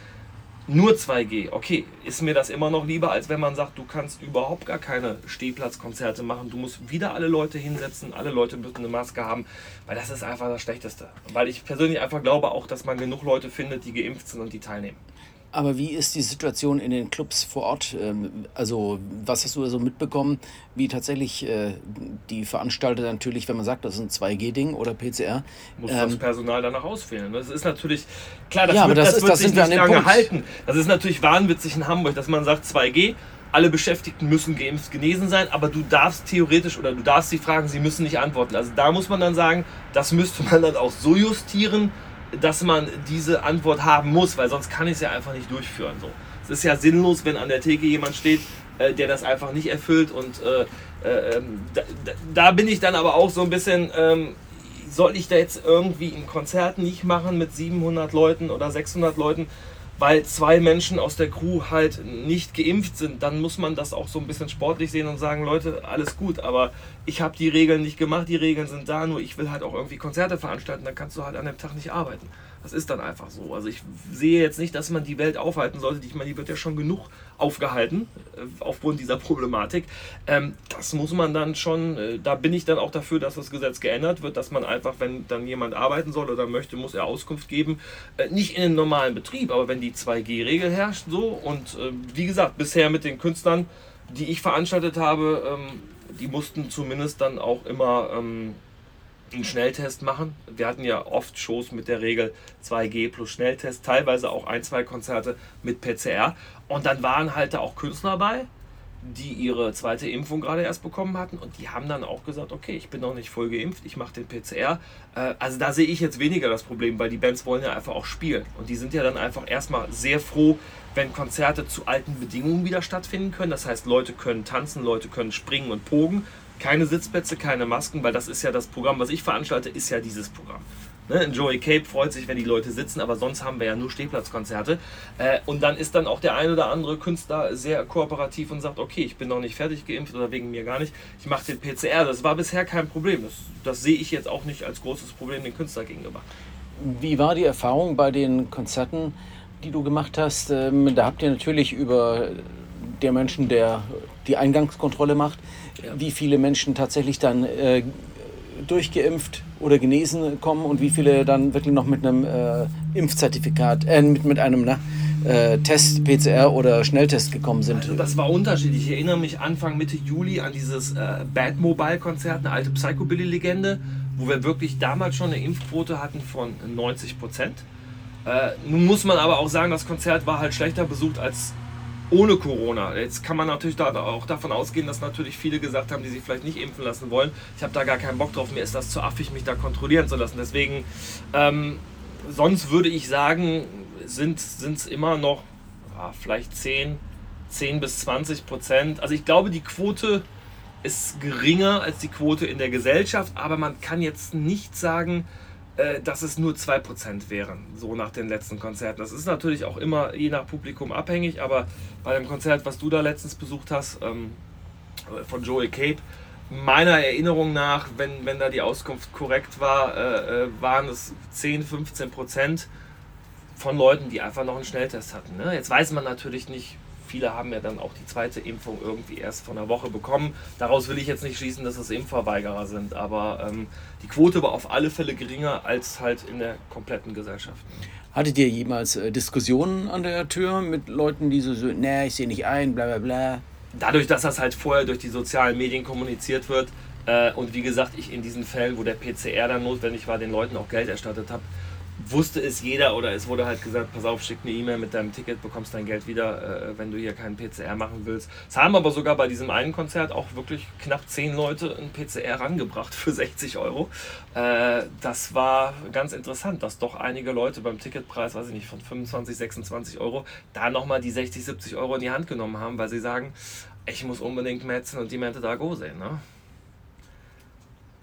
nur 2G, okay, ist mir das immer noch lieber, als wenn man sagt, du kannst überhaupt gar keine Stehplatzkonzerte machen. Du musst wieder alle Leute hinsetzen, alle Leute müssen eine Maske haben, weil das ist einfach das Schlechteste. Weil ich persönlich einfach glaube auch, dass man genug Leute findet, die geimpft sind und die teilnehmen. Aber wie ist die Situation in den Clubs vor Ort? Ähm, also, was hast du also mitbekommen, wie tatsächlich äh, die Veranstalter natürlich, wenn man sagt, das ist ein 2G-Ding oder PCR. Muss ähm, das Personal danach ausfehlen. Das ist natürlich, klar, das ja, wird, das, das ist, wird das sich nicht lange Punkt. halten. Das ist natürlich wahnwitzig in Hamburg, dass man sagt 2G, alle Beschäftigten müssen geimpft genesen sein, aber du darfst theoretisch oder du darfst sie fragen, sie müssen nicht antworten. Also da muss man dann sagen, das müsste man dann auch so justieren, dass man diese Antwort haben muss, weil sonst kann ich es ja einfach nicht durchführen. So. Es ist ja sinnlos, wenn an der Theke jemand steht, äh, der das einfach nicht erfüllt. Und äh, äh, ähm, da, da, bin ich dann aber auch so ein bisschen, ähm, soll ich da jetzt irgendwie ein Konzert nicht machen mit 700 Leuten oder 600 Leuten? Weil zwei Menschen aus der Crew halt nicht geimpft sind, dann muss man das auch so ein bisschen sportlich sehen und sagen, Leute, alles gut, aber ich habe die Regeln nicht gemacht, die Regeln sind da, nur ich will halt auch irgendwie Konzerte veranstalten, dann kannst du halt an dem Tag nicht arbeiten. Das ist dann einfach so. Also ich sehe jetzt nicht, dass man die Welt aufhalten sollte. Ich meine, die wird ja schon genug aufgehalten äh, aufgrund dieser Problematik. Ähm, das muss man dann schon, äh, da bin ich dann auch dafür, dass das Gesetz geändert wird, dass man einfach, wenn dann jemand arbeiten soll oder möchte, muss er Auskunft geben. Äh, nicht in einem normalen Betrieb, aber wenn die 2G-Regel herrscht so und wie gesagt, bisher mit den Künstlern, die ich veranstaltet habe, ähm, die mussten zumindest dann auch immer ähm, einen Schnelltest machen. Wir hatten ja oft Shows mit der Regel 2G plus Schnelltest, teilweise auch ein, zwei Konzerte mit PCR. Und dann waren halt da auch Künstler dabei, die ihre zweite Impfung gerade erst bekommen hatten und die haben dann auch gesagt, okay, ich bin noch nicht voll geimpft, ich mache den PCR. Äh, also da sehe ich jetzt weniger das Problem, weil die Bands wollen ja einfach auch spielen und die sind ja dann einfach erstmal sehr froh, wenn Konzerte zu alten Bedingungen wieder stattfinden können. Das heißt, Leute können tanzen, Leute können springen und pogen keine Sitzplätze, keine Masken, weil das ist ja das Programm, was ich veranstalte, ist ja dieses Programm. Ne? Joey Cape freut sich, wenn die Leute sitzen, aber sonst haben wir ja nur Stehplatzkonzerte. Äh, und dann ist dann auch der ein oder andere Künstler sehr kooperativ und sagt, okay, ich bin noch nicht fertig geimpft oder wegen mir gar nicht, ich mache den PCR. Das war bisher kein Problem. Das, das sehe ich jetzt auch nicht als großes Problem den Künstler gegenüber. Wie war die Erfahrung bei den Konzerten, die du gemacht hast? Ähm, da habt ihr natürlich über der Menschen, der die Eingangskontrolle macht. Wie viele Menschen tatsächlich dann äh, durchgeimpft oder genesen kommen und wie viele dann wirklich noch mit einem äh, Impfzertifikat, äh, mit, mit einem na, äh, Test, PCR oder Schnelltest gekommen sind. Also das war unterschiedlich. Ich erinnere mich Anfang Mitte Juli an dieses äh, Bad Mobile Konzert, eine alte Psychobilly-Legende, wo wir wirklich damals schon eine Impfquote hatten von 90 Prozent. Äh, nun muss man aber auch sagen, das Konzert war halt schlechter besucht als ohne Corona. Jetzt kann man natürlich da auch davon ausgehen, dass natürlich viele gesagt haben, die sich vielleicht nicht impfen lassen wollen. Ich habe da gar keinen Bock drauf, mir ist das zu affig, mich da kontrollieren zu lassen. Deswegen, ähm, sonst würde ich sagen, sind es immer noch ja, vielleicht 10, 10 bis 20 Prozent. Also ich glaube, die Quote ist geringer als die Quote in der Gesellschaft, aber man kann jetzt nicht sagen, äh, dass es nur 2% wären, so nach den letzten Konzerten. Das ist natürlich auch immer je nach Publikum abhängig, aber bei dem Konzert, was du da letztens besucht hast, ähm, von Joey Cape, meiner Erinnerung nach, wenn, wenn da die Auskunft korrekt war, äh, äh waren es 10, 15 Prozent von Leuten, die einfach noch einen Schnelltest hatten. Ne? Jetzt weiß man natürlich nicht, viele haben ja dann auch die zweite Impfung irgendwie erst vor einer Woche bekommen. Daraus will ich jetzt nicht schließen, dass es Impfverweigerer sind, aber ähm, die Quote war auf alle Fälle geringer als halt in der kompletten Gesellschaft. Hattet ihr jemals äh, Diskussionen an der Tür mit Leuten, die so, so nee, ich sehe nicht ein, bla bla bla? Dadurch, dass das halt vorher durch die sozialen Medien kommuniziert wird äh, und wie gesagt, ich in diesen Fällen, wo der PCR dann notwendig war, den Leuten auch Geld erstattet habe, wusste es jeder oder es wurde halt gesagt, pass auf, schick eine E-Mail mit deinem Ticket, bekommst dein Geld wieder, äh, wenn du hier keinen PCR machen willst. Es haben aber sogar bei diesem einen Konzert auch wirklich knapp zehn Leute ein PCR rangebracht für 60 Euro. Äh, das war ganz interessant, dass doch einige Leute beim Ticketpreis, weiß ich nicht, von 25, 26 Euro, da nochmal die 60, 70 Euro in die Hand genommen haben, weil sie sagen, ich muss unbedingt Metzen und die Mente da go sehen. Ne?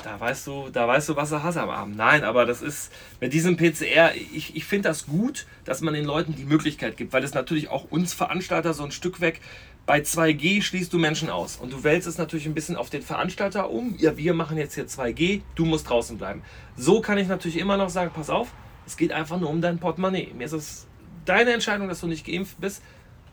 Da weißt du, da weißt du, was du hast am Abend. Nein, aber das ist mit diesem PCR, ich, ich finde das gut, dass man den Leuten die Möglichkeit gibt, weil es natürlich auch uns Veranstalter so ein Stück weg bei 2G schließt du Menschen aus und du wälzt es natürlich ein bisschen auf den Veranstalter um. Ja, wir machen jetzt hier 2G, du musst draußen bleiben. So kann ich natürlich immer noch sagen, pass auf, es geht einfach nur um dein Portemonnaie. Mir ist es deine Entscheidung, dass du nicht geimpft bist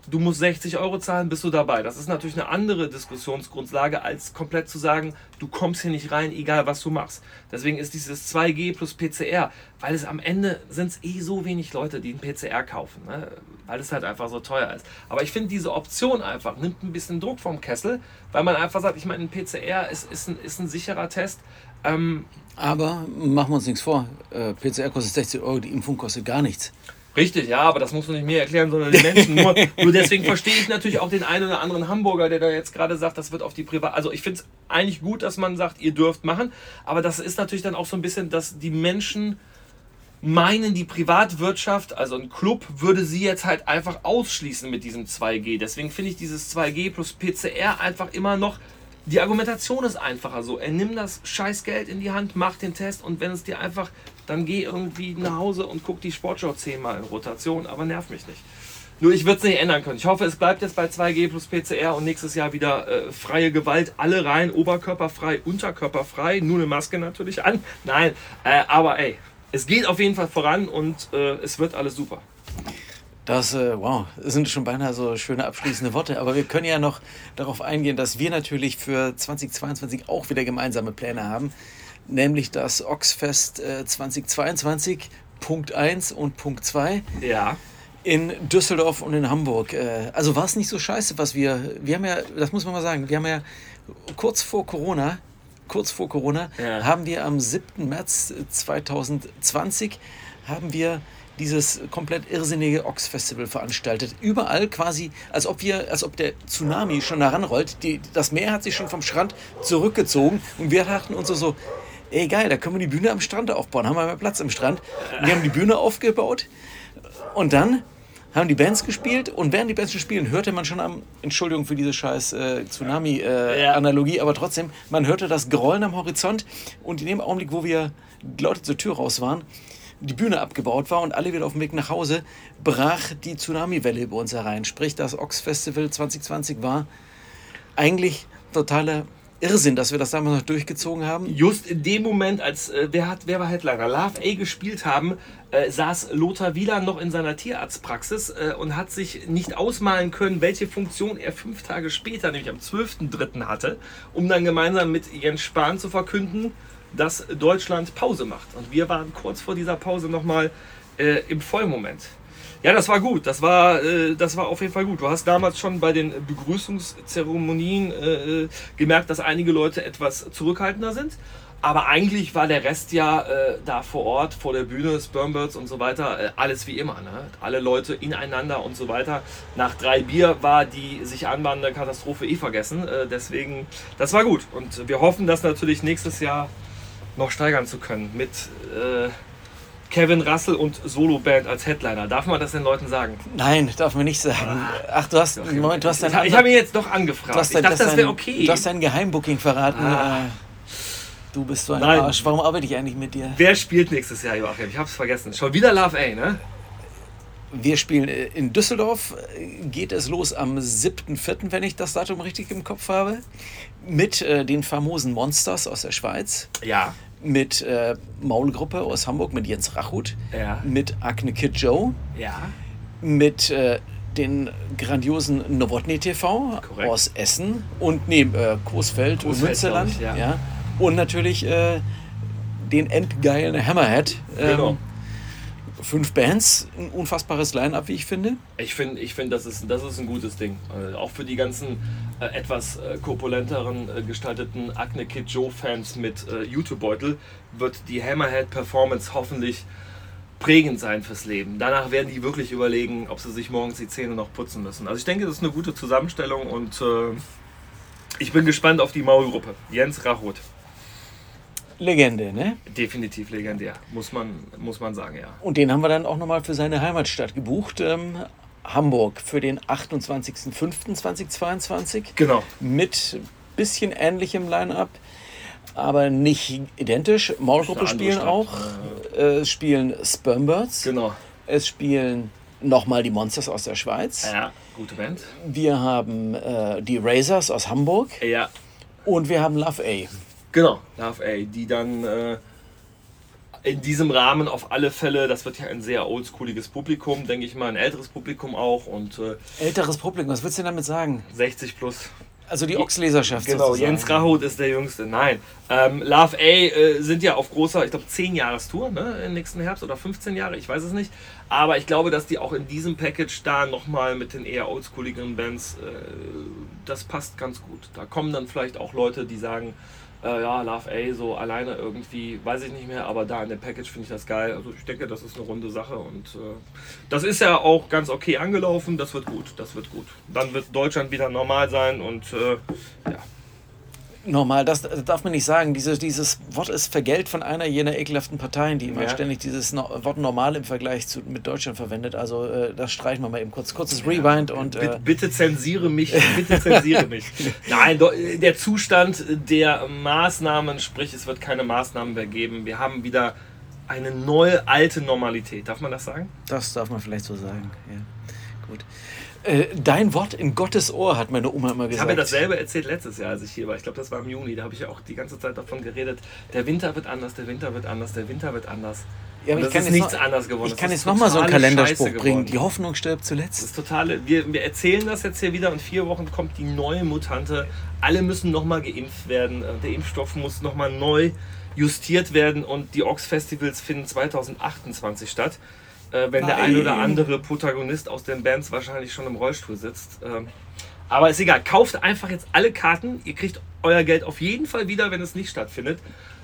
du musst 60 Euro zahlen, bist du dabei. Das ist natürlich eine andere Diskussionsgrundlage, als komplett zu sagen, du kommst hier nicht rein, egal was du machst. Deswegen ist dieses 2G plus PCR, weil es am Ende sind es eh so wenig Leute, die einen PCR kaufen, ne? weil es halt einfach so teuer ist. Aber ich finde diese Option einfach, nimmt ein bisschen Druck vom Kessel, weil man einfach sagt, ich meine, ein PCR ist, ist, ein, ist ein sicherer Test. Ähm, aber machen wir uns nichts vor, äh, PCR kostet 60 Euro, die Impfung kostet gar nichts. Richtig, ja, aber das muss man nicht mir erklären, sondern die Menschen. Nur, nur deswegen verstehe ich natürlich auch den einen oder anderen Hamburger, der da jetzt gerade sagt, das wird auf die Privat. Also ich finde es eigentlich gut, dass man sagt, ihr dürft machen, aber das ist natürlich dann auch so ein bisschen, dass die Menschen meinen, die Privatwirtschaft, also ein Club, würde sie jetzt halt einfach ausschließen mit diesem 2G. Deswegen finde ich dieses 2G plus PCR einfach immer noch die Argumentation ist einfacher so. Er nimmt das Scheißgeld in die Hand, macht den Test und wenn es dir einfach, dann geh irgendwie nach Hause und guck die Sportschau zehnmal in Rotation, aber nerv mich nicht. Nur ich würde es nicht ändern können. Ich hoffe, es bleibt jetzt bei 2G plus PCR und nächstes Jahr wieder äh, freie Gewalt. Alle rein, oberkörperfrei, unterkörperfrei. Nur eine Maske natürlich an. Nein, äh, aber ey, es geht auf jeden Fall voran und äh, es wird alles super. Das, äh, wow, sind schon beinahe so schöne abschließende Worte. Aber wir können ja noch darauf eingehen, dass wir natürlich für 2022 auch wieder gemeinsame Pläne haben. Nämlich das Oxfest äh, 2022, Punkt 1 und Punkt 2. Ja. In Düsseldorf und in Hamburg. Äh, also war es nicht so scheiße, was wir. Wir haben ja, das muss man mal sagen, wir haben ja kurz vor Corona kurz vor Corona, ja. haben wir am 7. März 2020 haben wir dieses komplett irrsinnige Ox-Festival veranstaltet. Überall quasi, als ob wir, als ob der Tsunami schon heranrollt. Die, das Meer hat sich schon vom Strand zurückgezogen und wir dachten uns so, so ey geil, da können wir die Bühne am Strand aufbauen, haben wir mehr Platz im Strand. Und wir haben die Bühne aufgebaut und dann haben die Bands gespielt und während die Bands spielen, hörte man schon am, Entschuldigung für diese scheiß äh, Tsunami-Analogie, äh, ja. aber trotzdem, man hörte das Grollen am Horizont und in dem Augenblick, wo wir die Leute zur Tür raus waren, die Bühne abgebaut war und alle wieder auf dem Weg nach Hause, brach die Tsunami-Welle über uns herein. Sprich, das Ox Festival 2020 war eigentlich totaler Irrsinn, dass wir das damals noch durchgezogen haben. Just in dem Moment, als äh, wer, hat, wer war Headliner? Love A gespielt haben, äh, saß Lothar Wieland noch in seiner Tierarztpraxis äh, und hat sich nicht ausmalen können, welche Funktion er fünf Tage später, nämlich am 12.03. hatte, um dann gemeinsam mit Jens Spahn zu verkünden, dass Deutschland Pause macht. Und wir waren kurz vor dieser Pause nochmal äh, im Vollmoment. Ja, das war gut. Das war, äh, das war auf jeden Fall gut. Du hast damals schon bei den Begrüßungszeremonien äh, gemerkt, dass einige Leute etwas zurückhaltender sind. Aber eigentlich war der Rest ja äh, da vor Ort, vor der Bühne, Spermbirds und so weiter, äh, alles wie immer. Ne? Alle Leute ineinander und so weiter. Nach drei Bier war die sich anbahnende Katastrophe eh vergessen. Äh, deswegen, das war gut. Und wir hoffen, dass natürlich nächstes Jahr noch steigern zu können mit äh, Kevin Russell und Solo-Band als Headliner. Darf man das den Leuten sagen? Nein, darf man nicht sagen. Ach, du hast, okay. Moment, du hast dein, Ich habe ihn jetzt doch angefragt. ich dachte, das wäre okay. Du hast dein Geheimbooking verraten. Ah. Du bist so ein Nein. Arsch. Warum arbeite ich eigentlich mit dir? Wer spielt nächstes Jahr, Joachim? Ich habe es vergessen. Schon wieder Love A, ne? Wir spielen äh, in Düsseldorf. Geht es los am 7.4., wenn ich das Datum richtig im Kopf habe. Mit äh, den famosen Monsters aus der Schweiz. Ja. Mit äh, Maulgruppe aus Hamburg, mit Jens Rachut. Ja. Mit Akne Kid Joe. Ja. Mit äh, den grandiosen Nowotny TV Korrekt. aus Essen und nee, äh, Coesfeld, und Münsterland. ich, ja. ja. Und natürlich äh, den endgeilen Hammerhead. Ähm, Genau. Fünf Bands, ein unfassbares Line-Up, wie ich finde. Ich finde, ich find, das, ist, das ist ein gutes Ding. Äh, auch für die ganzen äh, etwas äh, korpulenteren äh, gestalteten Acne Kid Joe-Fans mit äh, YouTube-Beutel wird die Hammerhead Performance hoffentlich prägend sein fürs Leben. Danach werden die wirklich überlegen, ob sie sich morgens die Zähne noch putzen müssen. Also ich denke, das ist eine gute Zusammenstellung und äh, ich bin gespannt auf die Maulgruppe. Jens Rachot. Legende, ne? Definitiv legendär, muss man, muss man sagen, ja. Und den haben wir dann auch nochmal für seine Heimatstadt gebucht. Ähm, Hamburg für den 28.05.2022 Genau. mit bisschen ähnlichem Line-Up, aber nicht identisch. Maulgruppe spielen Stadt. auch. Äh, Es spielen Spermbirds. Genau. Es spielen nochmal die Monsters aus der Schweiz. Ja, gute Band. Wir haben äh, die Razors aus Hamburg Ja, und wir haben Love A. Genau, Love A, die dann äh, in diesem Rahmen auf alle Fälle, das wird ja ein sehr oldschooliges Publikum, denke ich mal, ein älteres Publikum auch und äh, Älteres Publikum, was willst du denn damit sagen? 60 plus. Also die Ochsleserschaft Genau, sozusagen. Jens Rahut ist der Jüngste. Nein, ähm, Love A äh, sind ja auf großer, ich glaube 10 Jahrestour ne, im nächsten Herbst oder 15 Jahre, ich weiß es nicht. Aber ich glaube, dass die auch in diesem Package da nochmal mit den eher oldschooligeren Bands, äh, das passt ganz gut. Da kommen dann vielleicht auch Leute, die sagen, äh, ja, Love A so alleine irgendwie, weiß ich nicht mehr, aber da in dem Package finde ich das geil. Also ich denke, das ist eine runde Sache und äh, das ist ja auch ganz okay angelaufen. Das wird gut, das wird gut. Dann wird Deutschland wieder normal sein und äh, ja. Normal, das darf man nicht sagen. Dieses, dieses Wort ist vergällt von einer jener ekelhaften Parteien, die immer Ja. ständig dieses no Wort normal im Vergleich zu, mit Deutschland verwendet. Also äh, das streichen wir mal eben kurz. Kurzes Rewind und Bitte, äh, bitte zensiere mich, bitte zensiere mich. [LAUGHS] Nein, do- der Zustand der Maßnahmen, sprich es wird keine Maßnahmen mehr geben. Wir haben wieder eine neue alte Normalität. Darf man das sagen? das darf man vielleicht so sagen. Ja. Gut. Äh, dein Wort in Gottes Ohr, hat meine Oma immer Ich gesagt. habe mir dasselbe erzählt letztes Jahr, als ich hier war. Ich glaube, das war im Juni. Da habe ich ja auch die ganze Zeit davon geredet. Der Winter wird anders, der Winter wird anders, der Winter wird anders. Ja, aber ich das kann noch- geworden. Ich Das kann jetzt nochmal so einen Kalenderspruch bringen. Die Hoffnung stirbt Das zuletzt. ist totale. Wir, wir erzählen das jetzt hier wieder. In vier Wochen kommt die neue Mutante. Alle müssen nochmal geimpft werden. Äh, Der Impfstoff muss nochmal neu justiert werden. Und die Ox-Festivals finden 2028 statt. Äh, wenn der ein oder Nein. andere Protagonist aus den Bands wahrscheinlich schon im Rollstuhl sitzt. Ähm, aber ist egal. Kauft einfach jetzt alle Karten. Ihr kriegt euer Geld auf jeden Fall wieder, wenn es nicht stattfindet.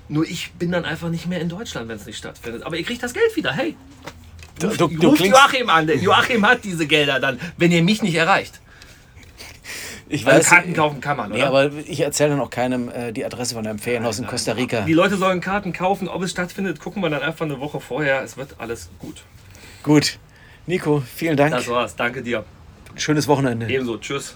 Nur ich bin dann einfach nicht mehr in Deutschland, wenn es nicht stattfindet. Aber ihr kriegt das Geld wieder. Hey, Du, ruft, du, du ruft Joachim an. denn Joachim hat diese Gelder dann, wenn ihr mich nicht erreicht. ich Also weiß, Karten kaufen kann man, Nee, oder? aber ich erzähle dann auch keinem äh, die Adresse von einem Ferienhaus in Costa Rica. Die Leute sollen Karten kaufen. Ob es stattfindet, gucken wir dann einfach eine Woche vorher. Es wird alles gut. Gut. Nico, vielen Dank. Das war's. Danke dir. Schönes Wochenende. Ebenso. Tschüss.